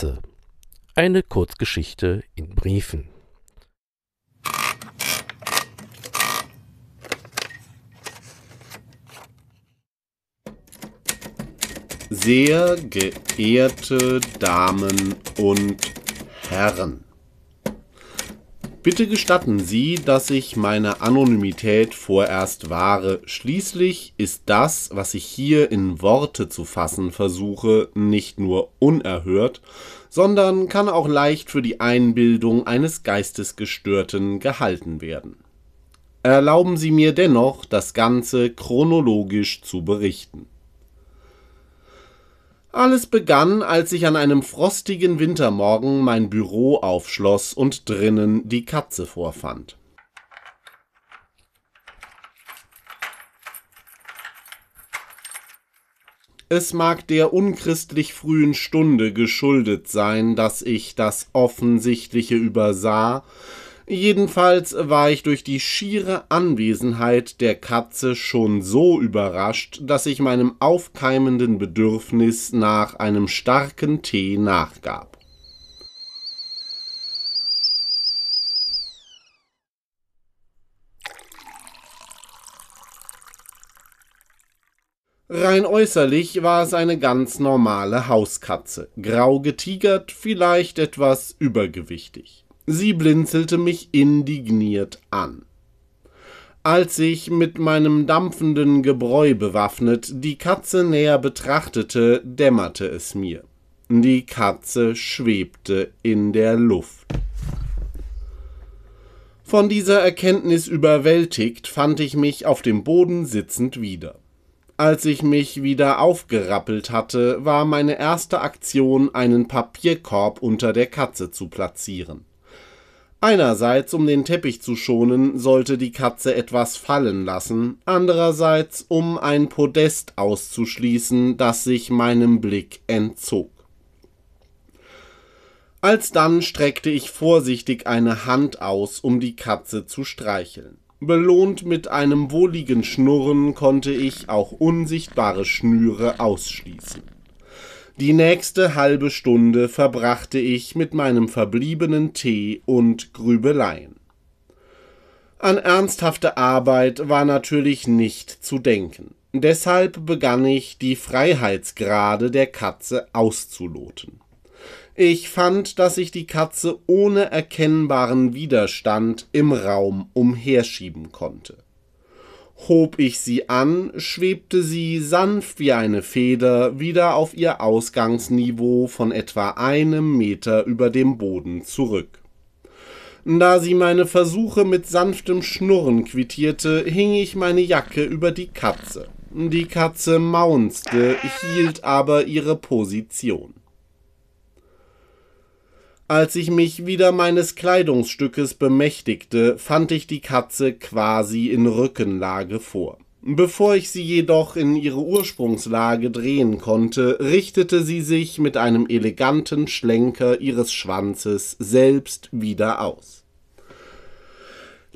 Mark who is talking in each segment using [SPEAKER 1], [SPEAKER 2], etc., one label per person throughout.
[SPEAKER 1] Katze. Eine Kurzgeschichte in Briefen.
[SPEAKER 2] Sehr geehrte Damen und Herren. Bitte gestatten Sie, dass ich meine Anonymität vorerst wahre. Schließlich ist das, was ich hier in Worte zu fassen versuche, nicht nur unerhört, sondern kann auch leicht für die Einbildung eines Geistesgestörten gehalten werden. Erlauben Sie mir dennoch, das Ganze chronologisch zu berichten. Alles begann, als ich an einem frostigen Wintermorgen mein Büro aufschloss und drinnen die Katze vorfand. Es mag der unchristlich frühen Stunde geschuldet sein, dass ich das Offensichtliche übersah, Jedenfalls war ich durch die schiere Anwesenheit der Katze schon so überrascht, dass ich meinem aufkeimenden Bedürfnis nach einem starken Tee nachgab. Rein äußerlich war es eine ganz normale Hauskatze, grau getigert, vielleicht etwas übergewichtig. Sie blinzelte mich indigniert an. Als ich mit meinem dampfenden Gebräu bewaffnet die Katze näher betrachtete, dämmerte es mir. Die Katze schwebte in der Luft. Von dieser Erkenntnis überwältigt fand ich mich auf dem Boden sitzend wieder. Als ich mich wieder aufgerappelt hatte, war meine erste Aktion, einen Papierkorb unter der Katze zu platzieren. Einerseits, um den Teppich zu schonen, sollte die Katze etwas fallen lassen, andererseits, um ein Podest auszuschließen, das sich meinem Blick entzog. Alsdann streckte ich vorsichtig eine Hand aus, um die Katze zu streicheln. Belohnt mit einem wohligen Schnurren konnte ich auch unsichtbare Schnüre ausschließen. Die nächste halbe Stunde verbrachte ich mit meinem verbliebenen Tee und Grübeleien. An ernsthafte Arbeit war natürlich nicht zu denken. Deshalb begann ich, die Freiheitsgrade der Katze auszuloten. Ich fand, dass ich die Katze ohne erkennbaren Widerstand im Raum umherschieben konnte. Hob ich sie an, schwebte sie sanft wie eine Feder wieder auf ihr Ausgangsniveau von etwa einem Meter über dem Boden zurück. Da sie meine Versuche mit sanftem Schnurren quittierte, hing ich meine Jacke über die Katze. Die Katze maunzte, hielt aber ihre Position. Als ich mich wieder meines Kleidungsstückes bemächtigte, fand ich die Katze quasi in Rückenlage vor. Bevor ich sie jedoch in ihre Ursprungslage drehen konnte, richtete sie sich mit einem eleganten Schlenker ihres Schwanzes selbst wieder aus.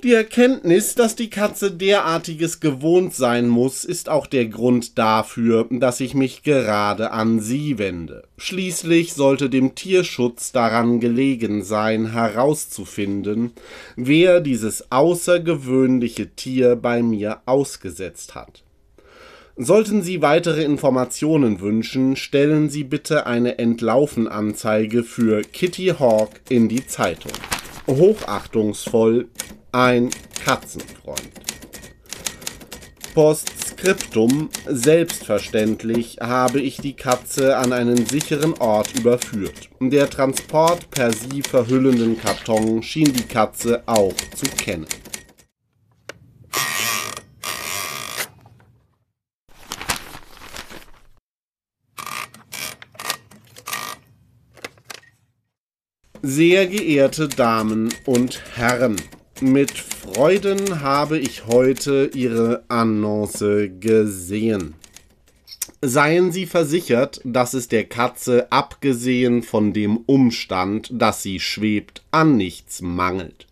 [SPEAKER 2] Die Erkenntnis, dass die Katze derartiges gewohnt sein muss, ist auch der Grund dafür, dass ich mich gerade an sie wende. Schließlich sollte dem Tierschutz daran gelegen sein, herauszufinden, wer dieses außergewöhnliche Tier bei mir ausgesetzt hat. Sollten Sie weitere Informationen wünschen, stellen Sie bitte eine Entlaufenanzeige für Kitty Hawk in die Zeitung. Hochachtungsvoll ein Katzenfreund. Postskriptum Selbstverständlich habe ich die Katze an einen sicheren Ort überführt. Der Transport per sie verhüllenden Karton schien die Katze auch zu kennen. Sehr geehrte Damen und Herren, mit Freuden habe ich heute Ihre Annonce gesehen. Seien Sie versichert, dass es der Katze, abgesehen von dem Umstand, dass sie schwebt, an nichts mangelt.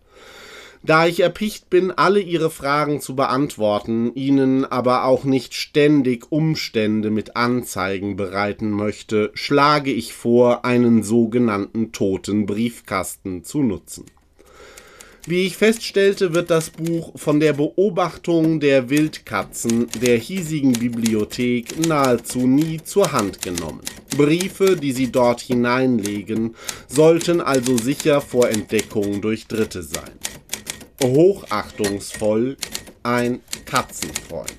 [SPEAKER 2] Da ich erpicht bin, alle Ihre Fragen zu beantworten, Ihnen aber auch nicht ständig Umstände mit Anzeigen bereiten möchte, schlage ich vor, einen sogenannten toten Briefkasten zu nutzen. Wie ich feststellte, wird das Buch von der Beobachtung der Wildkatzen der hiesigen Bibliothek nahezu nie zur Hand genommen. Briefe, die sie dort hineinlegen, sollten also sicher vor Entdeckung durch Dritte sein. Hochachtungsvoll ein Katzenfreund.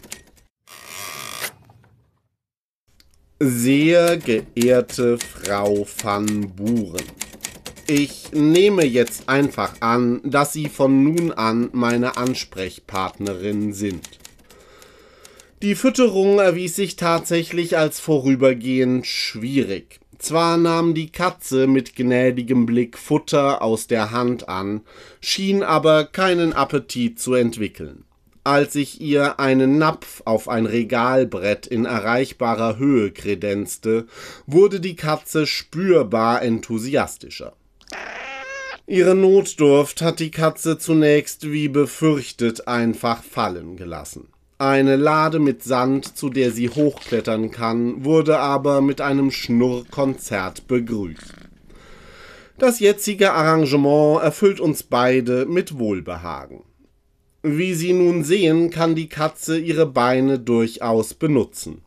[SPEAKER 2] Sehr geehrte Frau van Buren. Ich nehme jetzt einfach an, dass Sie von nun an meine Ansprechpartnerin sind. Die Fütterung erwies sich tatsächlich als vorübergehend schwierig. Zwar nahm die Katze mit gnädigem Blick Futter aus der Hand an, schien aber keinen Appetit zu entwickeln. Als ich ihr einen Napf auf ein Regalbrett in erreichbarer Höhe kredenzte, wurde die Katze spürbar enthusiastischer. Ihre Notdurft hat die Katze zunächst wie befürchtet einfach fallen gelassen. Eine Lade mit Sand, zu der sie hochklettern kann, wurde aber mit einem Schnurrkonzert begrüßt. Das jetzige Arrangement erfüllt uns beide mit Wohlbehagen. Wie Sie nun sehen, kann die Katze ihre Beine durchaus benutzen.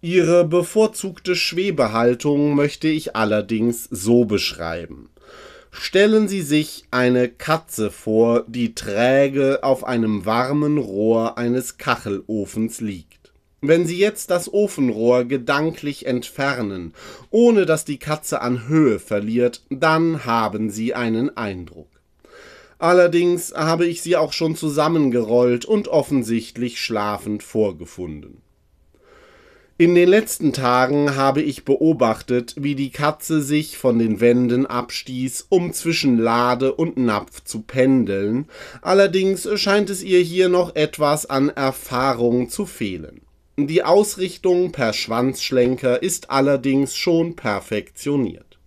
[SPEAKER 2] Ihre bevorzugte Schwebehaltung möchte ich allerdings so beschreiben. Stellen Sie sich eine Katze vor, die träge auf einem warmen Rohr eines Kachelofens liegt. Wenn Sie jetzt das Ofenrohr gedanklich entfernen, ohne dass die Katze an Höhe verliert, dann haben Sie einen Eindruck. Allerdings habe ich sie auch schon zusammengerollt und offensichtlich schlafend vorgefunden. In den letzten Tagen habe ich beobachtet, wie die Katze sich von den Wänden abstieß, um zwischen Lade und Napf zu pendeln, allerdings scheint es ihr hier noch etwas an Erfahrung zu fehlen. Die Ausrichtung per Schwanzschlenker ist allerdings schon perfektioniert.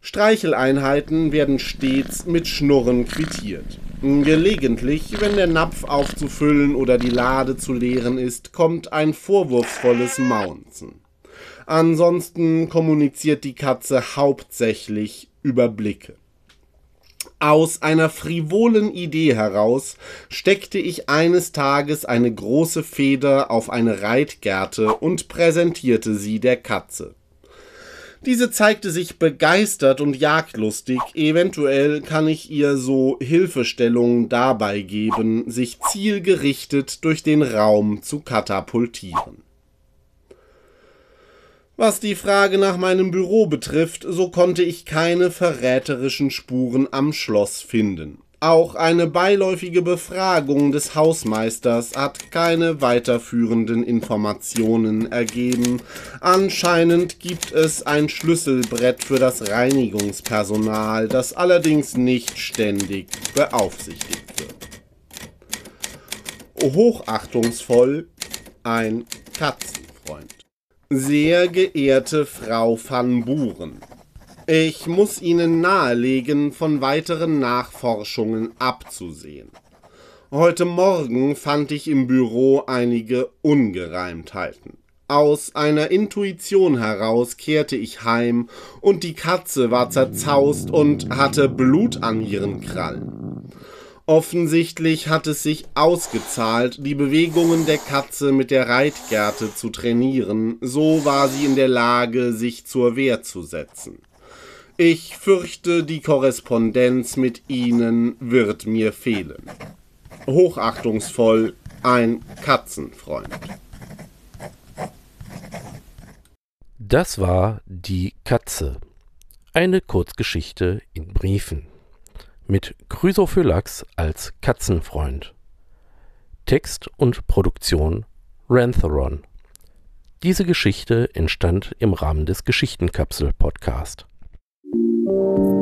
[SPEAKER 2] Streicheleinheiten werden stets mit Schnurren quittiert. Gelegentlich, wenn der Napf aufzufüllen oder die Lade zu leeren ist, kommt ein vorwurfsvolles Maunzen. Ansonsten kommuniziert die Katze hauptsächlich über Blicke. Aus einer frivolen Idee heraus steckte ich eines Tages eine große Feder auf eine Reitgerte und präsentierte sie der Katze. Diese zeigte sich begeistert und jagdlustig, eventuell kann ich ihr so Hilfestellungen dabei geben, sich zielgerichtet durch den Raum zu katapultieren. Was die Frage nach meinem Büro betrifft, so konnte ich keine verräterischen Spuren am Schloss finden. Auch eine beiläufige Befragung des Hausmeisters hat keine weiterführenden Informationen ergeben. Anscheinend gibt es ein Schlüsselbrett für das Reinigungspersonal, das allerdings nicht ständig beaufsichtigt wird. Hochachtungsvoll ein Katzenfreund. Sehr geehrte Frau van Buren, ich muss Ihnen nahelegen, von weiteren Nachforschungen abzusehen. Heute Morgen fand ich im Büro einige Ungereimtheiten. Aus einer Intuition heraus kehrte ich heim, und die Katze war zerzaust und hatte Blut an ihren Krallen. Offensichtlich hat es sich ausgezahlt, die Bewegungen der Katze mit der Reitgerte zu trainieren, so war sie in der Lage, sich zur Wehr zu setzen. Ich fürchte, die Korrespondenz mit Ihnen wird mir fehlen. Hochachtungsvoll ein Katzenfreund.
[SPEAKER 1] Das war Die Katze. Eine Kurzgeschichte in Briefen. Mit Chrysophylax als Katzenfreund. Text und Produktion Rantheron. Diese Geschichte entstand im Rahmen des Geschichtenkapsel-Podcast. Thank you.